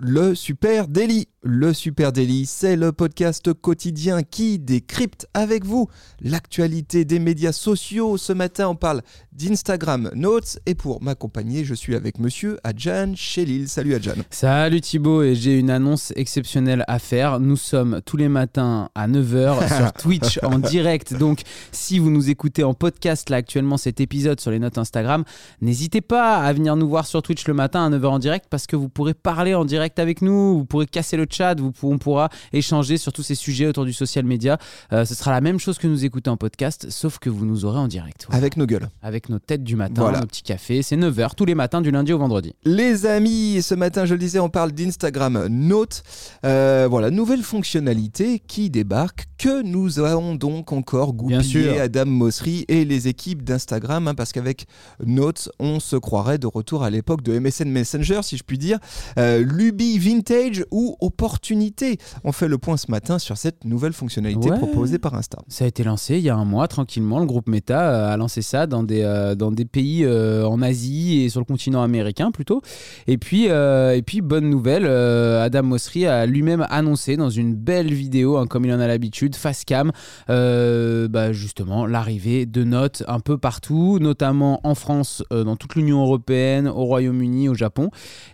le Super Daily. Le Super Daily, c'est le podcast quotidien qui décrypte avec vous l'actualité des médias sociaux. Ce matin, on parle d'Instagram Notes et pour m'accompagner, je suis avec monsieur Adjan Chelil. Salut Adjan. Salut Thibaut et j'ai une annonce exceptionnelle à faire. Nous sommes tous les matins à 9h sur Twitch en direct. Donc si vous nous écoutez en podcast là actuellement cet épisode sur les notes Instagram, n'hésitez pas à venir nous voir sur Twitch le matin à 9h en direct parce que vous pourrez parler en direct avec nous, vous pourrez casser le chat, vous, on pourra échanger sur tous ces sujets autour du social media. Euh, ce sera la même chose que nous écouter en podcast, sauf que vous nous aurez en direct. Voilà. Avec nos gueules. Avec nos têtes du matin, voilà. nos petits cafés. C'est 9h tous les matins du lundi au vendredi. Les amis, ce matin, je le disais, on parle d'Instagram Note. Euh, voilà, nouvelle fonctionnalité qui débarque, que nous avons donc encore goupillé Adam Mosseri et les équipes d'Instagram, hein, parce qu'avec Notes, on se croirait de retour à l'époque de MSN Messenger, si je puis dire. Euh, Vintage ou opportunité On fait le point ce matin sur cette nouvelle fonctionnalité Ouais. proposée par Insta. Ça a été lancé il y a un mois tranquillement. Le groupe Meta euh, a lancé ça dans des, euh, dans des pays euh, en Asie et sur le continent américain plutôt. Et puis, euh, et puis bonne nouvelle, Adam Mosseri a lui-même annoncé dans une belle vidéo, hein, comme il en a l'habitude, face cam, bah, justement l'arrivée de notes un peu partout, notamment en France, dans toute l'Union européenne, au Royaume-Uni, au Japon.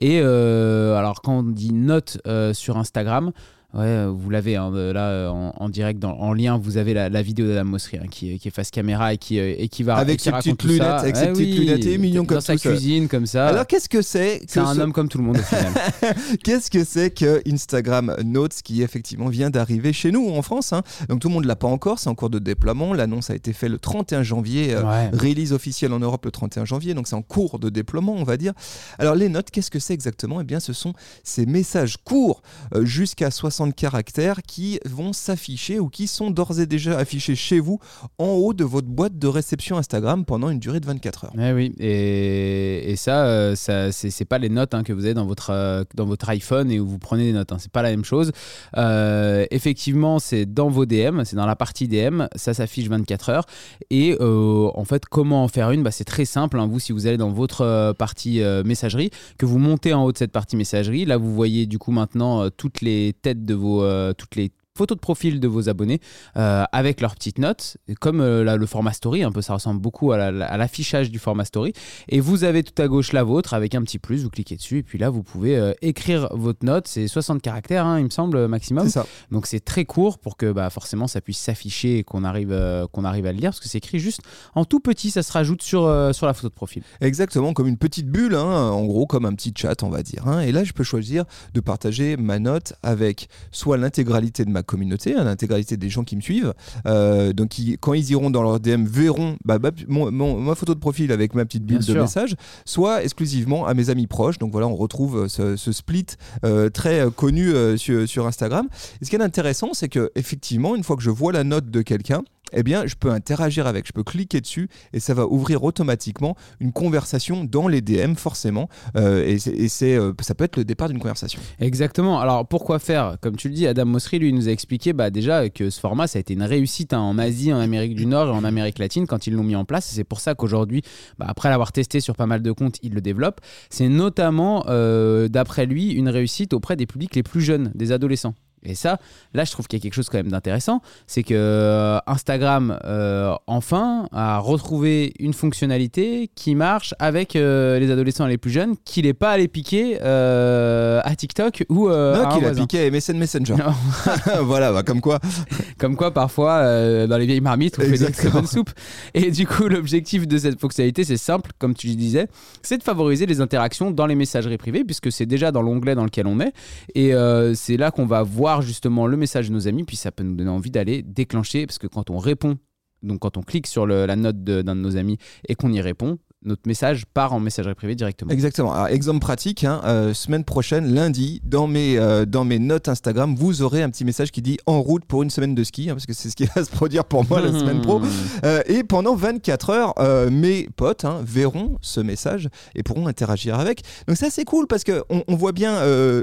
Et alors quand on dit notes euh, sur Instagram, Ouais, euh, vous l'avez hein, de- là euh, en, en direct, dans- en lien, vous avez la, la vidéo d'Adam Mosseri hein, qui, est- qui est face caméra et qui, euh, et qui va Avec ses petites ça. lunettes, avec ses Ouais, petites oui, lunettes, et mignon comme dans sa tout ça. cuisine comme ça. Alors qu'est-ce que c'est que c'est un ce- homme comme tout le monde au final. Qu'est-ce que c'est que Instagram Notes qui effectivement vient d'arriver chez nous en France hein Donc tout le monde l'a pas encore, c'est en cours de déploiement. L'annonce a été faite le 31 janvier, euh, Ouais. release officielle en Europe le 31 janvier, donc c'est en cours de déploiement, on va dire. Alors les notes, qu'est-ce que c'est exactement? Eh bien, ce sont ces messages courts euh, jusqu'à 60 caractères qui vont s'afficher ou qui sont d'ores et déjà affichés chez vous en haut de votre boîte de réception Instagram pendant une durée de 24 heures. Ouais, oui, et, ça, euh, ça c'est pas les notes hein, que vous avez dans votre, euh, dans votre iPhone et où vous prenez des notes. Hein, c'est pas la même chose. Euh, effectivement, c'est dans vos DM, c'est dans la partie DM, ça s'affiche 24 heures. Et en fait, comment en faire une? Bah, C'est très simple. hein. Vous, si vous allez dans votre partie messagerie, que vous montez en haut de cette partie messagerie, là, vous voyez du coup maintenant toutes les têtes vos, euh, toutes les photos de profil de vos abonnés euh, avec leurs petites notes, comme euh, le format story, un peu ça ressemble beaucoup à la- à l'affichage du format story. Et vous avez tout à gauche la vôtre avec un petit plus, vous cliquez dessus et puis là vous pouvez euh, écrire votre note. C'est 60 caractères, hein, il me semble, maximum. C'est ça. Donc c'est très court pour que bah, forcément ça puisse s'afficher et qu'on arrive, qu'on arrive à le lire parce que c'est écrit juste en tout petit, ça se rajoute sur, sur la photo de profil. Exactement, comme une petite bulle, hein, en gros comme un petit chat, on va dire. hein. Et là, je peux choisir de partager ma note avec soit l'intégralité de ma communauté, hein, l'intégralité des gens qui me suivent. Euh, donc, quand ils iront dans leur DM, verront bah, bah, mon- mon- ma photo de profil avec ma petite bulle Bien de sûr. message, soit exclusivement à mes amis proches. Donc voilà, on retrouve euh, ce, ce split euh, très connu sur, sur Instagram. Et ce qui est intéressant, c'est que effectivement, une fois que je vois la note de quelqu'un, eh bien, je peux interagir avec, je peux cliquer dessus et ça va ouvrir automatiquement une conversation dans les DM forcément. Euh, et c'est, euh, ça peut être le départ d'une conversation. Exactement. Alors pourquoi faire? Comme tu le dis, Adam Mosseri lui nous a expliqué bah, déjà que ce format ça a été une réussite hein, en Asie, en Amérique du Nord et en Amérique latine quand ils l'ont mis en place. C'est pour ça qu'aujourd'hui, bah, après l'avoir testé sur pas mal de comptes, il le développe. C'est notamment, euh, d'après lui, une réussite auprès des publics les plus jeunes, des adolescents. Et ça, là, je trouve qu'il y a quelque chose quand même d'intéressant, c'est que euh, Instagram, euh, enfin, a retrouvé une fonctionnalité qui marche avec euh, les adolescents les plus jeunes, qu'il n'est pas allé piquer euh, à TikTok ou non, qu'il a piqué à MSN Messenger. Voilà, bah, comme quoi. Comme quoi, parfois, dans les vieilles marmites, on fait des très Exactement. bonnes soupes. Et du coup, l'objectif de cette fonctionnalité, c'est simple, comme tu disais, c'est de favoriser les interactions dans les messageries privées, puisque c'est déjà dans l'onglet dans lequel on est. Et c'est là qu'on va voir justement le message de nos amis, puis ça peut nous donner envie d'aller déclencher, parce que quand on répond, donc quand on clique sur la note d'un de, nos amis et qu'on y répond, notre message part en messagerie privée directement. Exactement. Alors, exemple pratique, hein, euh, semaine prochaine, lundi, dans mes, euh, dans mes notes Instagram, vous aurez un petit message qui dit en route pour une semaine de ski, hein, parce que c'est ce qui va se produire pour moi la semaine pro. Euh, et pendant 24 heures, mes potes hein, verront ce message et pourront interagir avec. Donc ça, c'est cool parce qu'on on voit bien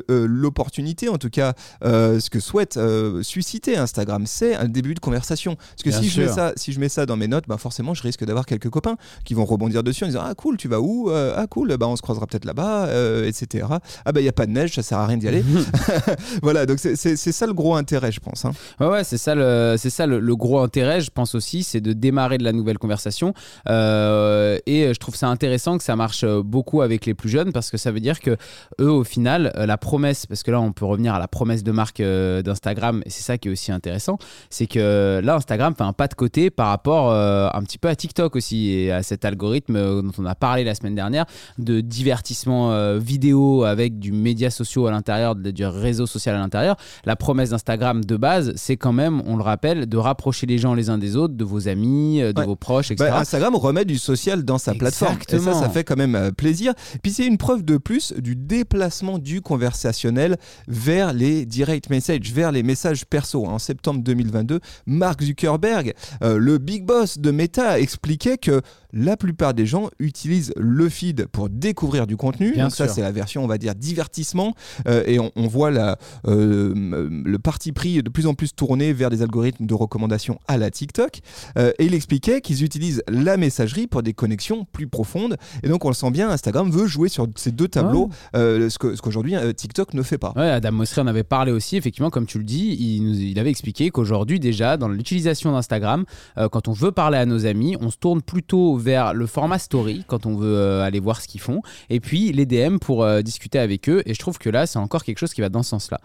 l'opportunité, en tout cas, ce que souhaite susciter Instagram, c'est un début de conversation. Parce que si je, mets ça, si je mets ça dans mes notes, bah forcément, je risque d'avoir quelques copains qui vont rebondir dessus en disant Ah cool, tu vas où Ah cool, bah, on se croisera peut-être là-bas, etc. Ah bah il n'y a pas de neige, ça sert à rien d'y aller. voilà, donc c'est ça le gros intérêt, je pense. Hein. Ouais, ouais c'est ça, le, ça le, gros intérêt, je pense aussi, c'est de démarrer de la nouvelle conversation. Euh, et je trouve ça intéressant que ça marche beaucoup avec les plus jeunes parce que ça veut dire que eux, au final, euh, la promesse, parce que là, on peut revenir à la promesse de marque euh, d'Instagram, et c'est ça qui est aussi intéressant, c'est que là, Instagram fait un pas de côté par rapport un petit peu à TikTok aussi et à cet algorithme dont on a parlé la semaine dernière de divertissement vidéo avec du média social à l'intérieur, du réseau social à l'intérieur. La promesse d'Instagram de base, c'est quand même, on le rappelle, de rapprocher les gens les uns des autres, de vos amis, euh, de vos proches, etc. Bah, Instagram remet du social dans sa plateforme. Et ça, ça fait quand même euh, plaisir. Puis c'est une preuve de plus du déplacement du conversationnel vers les direct messages, vers les messages perso. En septembre 2022, Mark Zuckerberg, euh, le big boss de Meta, expliquait que la plupart des gens utilisent le feed pour découvrir du contenu. Donc ça, c'est la version, on va dire, divertissement. Euh, et on, voit la, euh, le parti pris de plus en plus tourné vers des algorithmes de recommandation à la TikTok. Euh, et il expliquait qu'ils utilisent la messagerie pour des connexions plus profondes. Et donc, on le sent bien, Instagram veut jouer sur ces deux tableaux, ce qu'aujourd'hui TikTok ne fait pas. Ouais, Adam Mosseri en avait parlé aussi, effectivement, comme tu le dis, il, il avait expliqué qu'aujourd'hui, déjà, dans l'utilisation d'Instagram, quand on veut parler à nos amis, on se tourne plutôt vers le format story quand on veut euh, aller voir ce qu'ils font, et puis les DM pour euh, discuter avec eux. Et je trouve que là, c'est encore quelque chose qui va dans ce sens-là.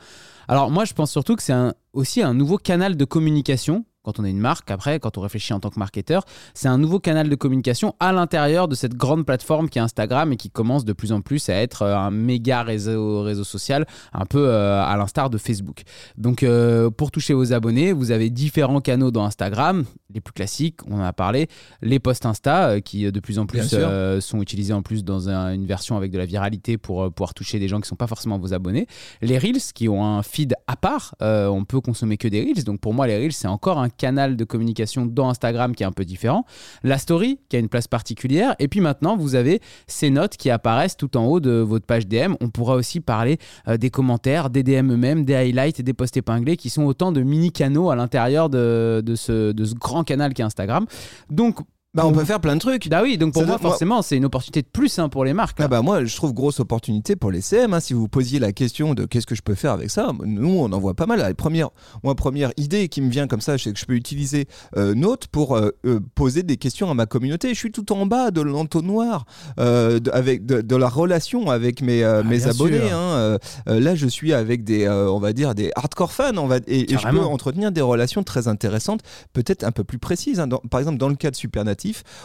Alors moi, je pense surtout que c'est aussi un nouveau canal de communication quand on est une marque, après, quand on réfléchit en tant que marketeur, c'est un nouveau canal de communication à l'intérieur de cette grande plateforme qui est Instagram et qui commence de plus en plus à être euh, un méga réseau, réseau social, un peu euh, à l'instar de Facebook. Donc, euh, pour toucher vos abonnés, vous avez différents canaux dans Instagram, les plus classiques, on en a parlé, les posts Insta qui de plus en plus sont utilisés en plus dans une version avec de la viralité pour pouvoir toucher des gens qui ne sont pas forcément vos abonnés. Les Reels qui ont un feed à part, on peut consommer que des Reels. Donc, pour moi, les Reels, c'est encore un canal de communication dans Instagram qui est un peu différent, la story qui a une place particulière, et puis maintenant vous avez ces notes qui apparaissent tout en haut de votre page DM. On pourra aussi parler euh, des commentaires, des DM eux-mêmes, des highlights et des posts épinglés qui sont autant de mini-canaux à l'intérieur de, de, ce, de ce grand canal qui est Instagram. Donc bah, on peut faire plein de trucs. Bah oui, donc pour moi, forcément, c'est une opportunité de plus hein, pour les marques. Ah bah moi, je trouve grosse opportunité pour les CM. Hein. Si vous posiez la question de qu'est-ce que je peux faire avec ça, nous, on en voit pas mal. La première, moi, première idée qui me vient comme ça, c'est que je peux utiliser euh, Note pour euh, euh, poser des questions à ma communauté. Je suis tout en bas de l'entonnoir euh, de, avec de, la relation avec mes, ah, mes abonnés. Hein. là, je suis avec des, on va dire, des hardcore fans. On va, et, je peux entretenir des relations très intéressantes, peut-être un peu plus précises. Hein. par exemple, dans le cas de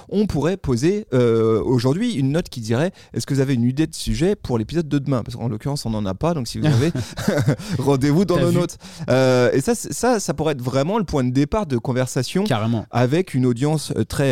On pourrait poser euh, aujourd'hui une note qui dirait est-ce que vous avez une idée de sujet pour l'épisode de demain? Parce qu'en l'occurrence, on n'en a pas, donc si vous avez, rendez-vous dans nos notes. Euh, et ça, ça, ça pourrait être vraiment le point de départ de conversation Carrément. avec une audience euh, très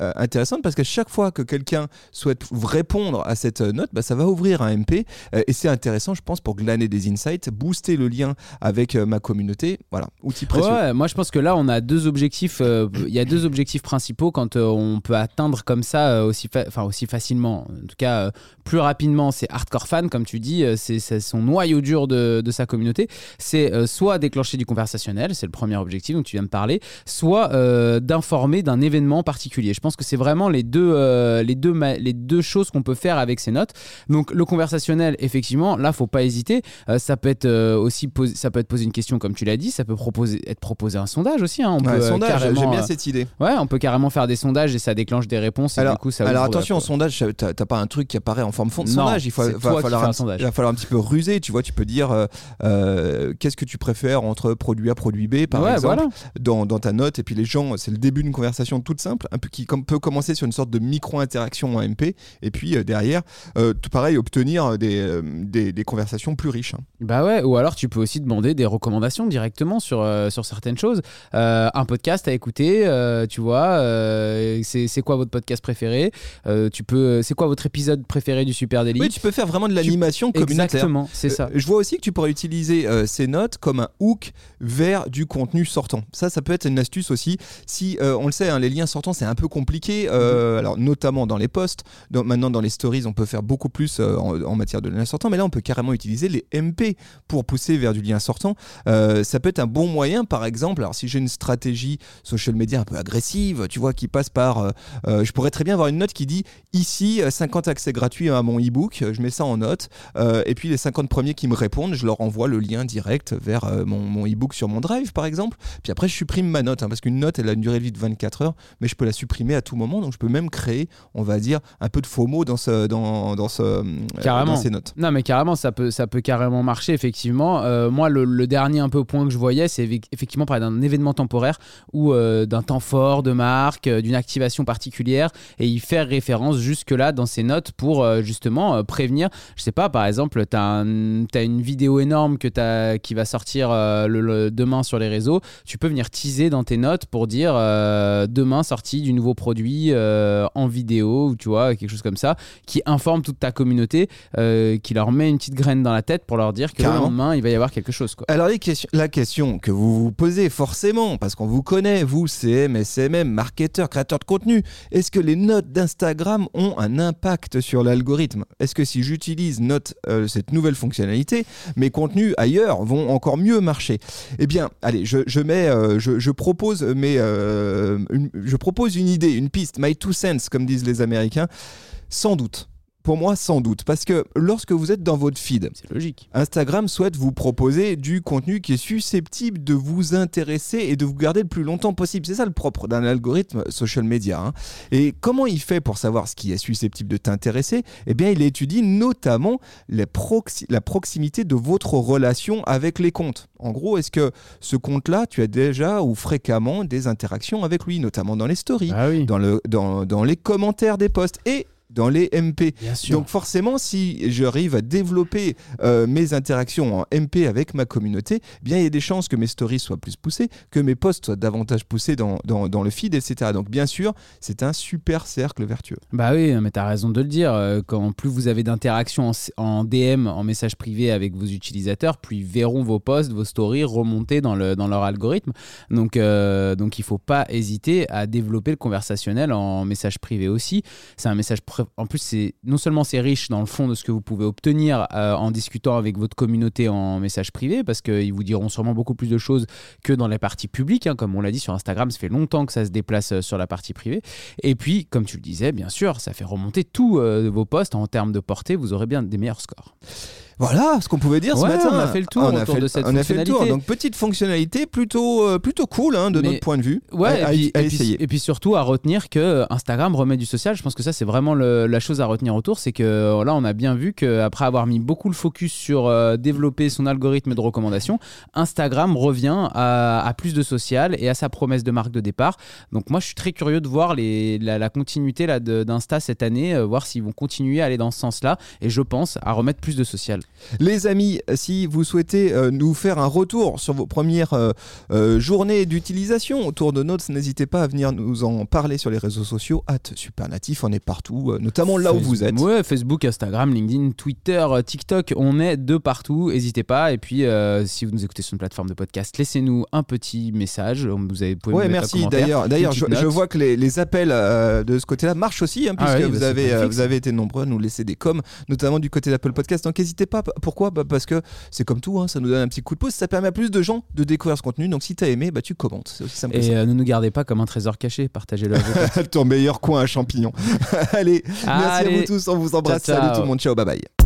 intéressante parce qu'à chaque fois que quelqu'un souhaite répondre à cette note, bah, ça va ouvrir un MP et c'est intéressant, je pense, pour glaner des insights, booster le lien avec ma communauté. Voilà, outil précieux. Ouais, moi je pense que là, on a deux objectifs. Il y a deux objectifs principaux quand euh, on peut atteindre comme ça euh, aussi, enfin, aussi facilement, en tout cas euh, plus rapidement, c'est hardcore fan, comme tu dis, c'est son noyau dur de, sa communauté. C'est soit déclencher du conversationnel, c'est le premier objectif dont tu viens de parler, soit d'informer d'un événement particulier. Je pense que c'est vraiment les deux, les deux, les deux choses qu'on peut faire avec ces notes. Donc le conversationnel, effectivement, là, faut pas hésiter. ça peut être aussi ça peut être poser une question comme tu l'as dit, ça peut proposer, être proposé un sondage aussi. Hein. On peut, sondage, j'aime bien cette idée. Ouais, on peut carrément faire des sondages et ça déclenche des réponses. alors, du coup, ça alors attention, en sondage, t'as pas un truc qui apparaît en forme fond de sondage. Il, faut, va, falloir un, sondage. il va falloir un petit peu ruser. Tu vois, tu peux dire euh, euh, qu'est-ce que tu préfères entre produit A, produit B, par exemple, dans, dans, ta note. Et puis les gens, c'est le début d'une conversation toute simple, un peu qui peut commencer sur une sorte de micro-interaction en MP. Et puis euh, derrière, tout pareil, obtenir des, des, des, conversations plus riches. Hein. Bah ouais, ou alors tu peux aussi demander des recommandations directement sur, sur certaines choses. un podcast à écouter, tu vois quoi, c'est quoi votre podcast préféré, tu peux, c'est quoi votre épisode préféré du Super Daily. Oui, tu peux faire vraiment de l'animation communautaire. Exactement, c'est ça. je vois aussi que tu pourrais utiliser ces notes comme un hook vers du contenu sortant. Ça, ça peut être une astuce aussi. Si on le sait, hein, les liens sortants, c'est un peu compliqué. Mhm. Alors notamment dans les posts. maintenant dans les stories, on peut faire beaucoup plus en, matière de liens sortants, mais là on peut carrément utiliser les MP pour pousser vers du lien sortant. ça peut être un bon moyen, par exemple. Alors si j'ai une stratégie social media un peu agressive, tu vois, qui passe par, je pourrais très bien avoir une note qui dit ici 50 accès gratuits à mon ebook, je mets ça en note, et puis les 50 premiers qui me répondent, je leur envoie le lien direct vers mon, mon ebook sur mon drive, par exemple. Puis après, je supprime ma note, hein, parce qu'une note, elle a une durée de vie de 24 heures, mais je peux la supprimer à tout moment, donc je peux même créer, on va dire, un peu de faux mots dans, ce, dans, dans, ce, euh, carrément. ces notes. Non, mais carrément, ça peut, ça peut carrément marcher, effectivement. Euh, moi, le, dernier un peu point que je voyais, c'est effectivement parler d'un événement temporaire ou euh, d'un temps fort de marque, d'une activation particulière, et y faire référence jusque-là dans ces notes pour justement prévenir. Je sais pas, par exemple, tu as, as, une vidéo énorme que as, qui va sortir le, demain sur les réseaux. Tu peux venir teaser dans tes notes pour dire demain sortie du nouveau produit en vidéo, ou tu vois, quelque chose comme ça, qui informe toute ta communauté, euh, qui leur met une petite graine dans la tête pour leur dire que le lendemain, il va y avoir quelque chose. Quoi. Alors, la question que vous vous posez forcément, parce qu'on vous connaît, vous, CM, SMM, marketeur, créateur de contenu, est-ce que les notes d'Instagram ont un impact sur l'algorithme? Est-ce que si j'utilise euh, cette nouvelle fonctionnalité, mes contenus ailleurs vont encore mieux marcher? Eh bien, allez, je, mets, euh, je, propose mes, je propose une idée, une piste, my two cents, comme disent les Américains. Sans doute. Pour moi, sans doute. Parce que lorsque vous êtes dans votre feed, c'est logique. Instagram souhaite vous proposer du contenu qui est susceptible de vous intéresser et de vous garder le plus longtemps possible. C'est ça le propre d'un algorithme social media. Hein. Et comment il fait pour savoir ce qui est susceptible de t'intéresser? Eh bien, il étudie notamment la proximité de votre relation avec les comptes. En gros, est-ce que ce compte-là, tu as déjà ou fréquemment des interactions avec lui, notamment dans les stories, ah dans, le, dans, dans les commentaires des posts? Et dans les MP. Donc forcément, si j'arrive à développer euh, mes interactions en MP avec ma communauté, eh bien il y a des chances que mes stories soient plus poussées, que mes posts soient davantage poussés dans, dans, le feed, etc. Donc bien sûr, c'est un super cercle vertueux. Bah oui, mais tu as raison de le dire. Euh, quand plus vous avez d'interactions en, DM, en message privé avec vos utilisateurs, plus ils verront vos posts, vos stories remonter dans, le, dans leur algorithme. Donc, euh, donc il ne faut pas hésiter à développer le conversationnel en message privé aussi. C'est un message en plus, non seulement c'est riche dans le fond de ce que vous pouvez obtenir euh, en discutant avec votre communauté en message privé, parce qu'ils vous diront sûrement beaucoup plus de choses que dans les parties publiques. Hein, comme on l'a dit sur Instagram, ça fait longtemps que ça se déplace euh, sur la partie privée. Et puis, comme tu le disais, bien sûr, ça fait remonter tous euh, vos posts en termes de portée. Vous aurez bien des meilleurs scores. Voilà ce qu'on pouvait dire ce matin. On a fait le tour on a fait, de cette on a fait le tour. Donc petite fonctionnalité plutôt euh, plutôt cool hein, de notre point de vue. Ouais. À, et, puis, essayer. et, puis, surtout à retenir que Instagram remet du social. Je pense que ça c'est vraiment la chose à retenir autour, c'est que euh, là on a bien vu qu'après avoir mis beaucoup le focus sur euh, développer son algorithme de recommandation, Instagram revient à, plus de social et à sa promesse de marque de départ. Donc moi je suis très curieux de voir les, la, continuité là d'Insta cette année, voir s'ils vont continuer à aller dans ce sens-là. Et je pense à remettre plus de social. Les amis, si vous souhaitez euh, nous faire un retour sur vos premières euh, euh, journées d'utilisation autour de Notes, n'hésitez pas à venir nous en parler sur les réseaux sociaux. Supernatif, on est partout, notamment là où vous êtes. Ouais, Facebook, Instagram, LinkedIn, Twitter, TikTok, on est de partout. N'hésitez pas. Et puis, si vous nous écoutez sur une plateforme de podcast, laissez-nous un petit message. Vous avez, pouvez ouais, merci. D'ailleurs, d'ailleurs, je, vois que les, appels de ce côté-là marchent aussi, hein, ah puisque vous, bah, avez, vous avez été nombreux à nous laisser des coms, notamment du côté d'Apple Podcast. Donc, n'hésitez pas pourquoi? Bah, Parce que c'est comme tout, hein, ça nous donne un petit coup de pouce, ça permet à plus de gens de découvrir ce contenu. Donc si t'as aimé, bah, tu commentes. C'est aussi simple Et euh, ne nous gardez pas comme un trésor caché, partagez-le Ton meilleur coin à champignons. Allez, merci à vous tous, on vous embrasse. Salut tout le monde, ciao, bye bye.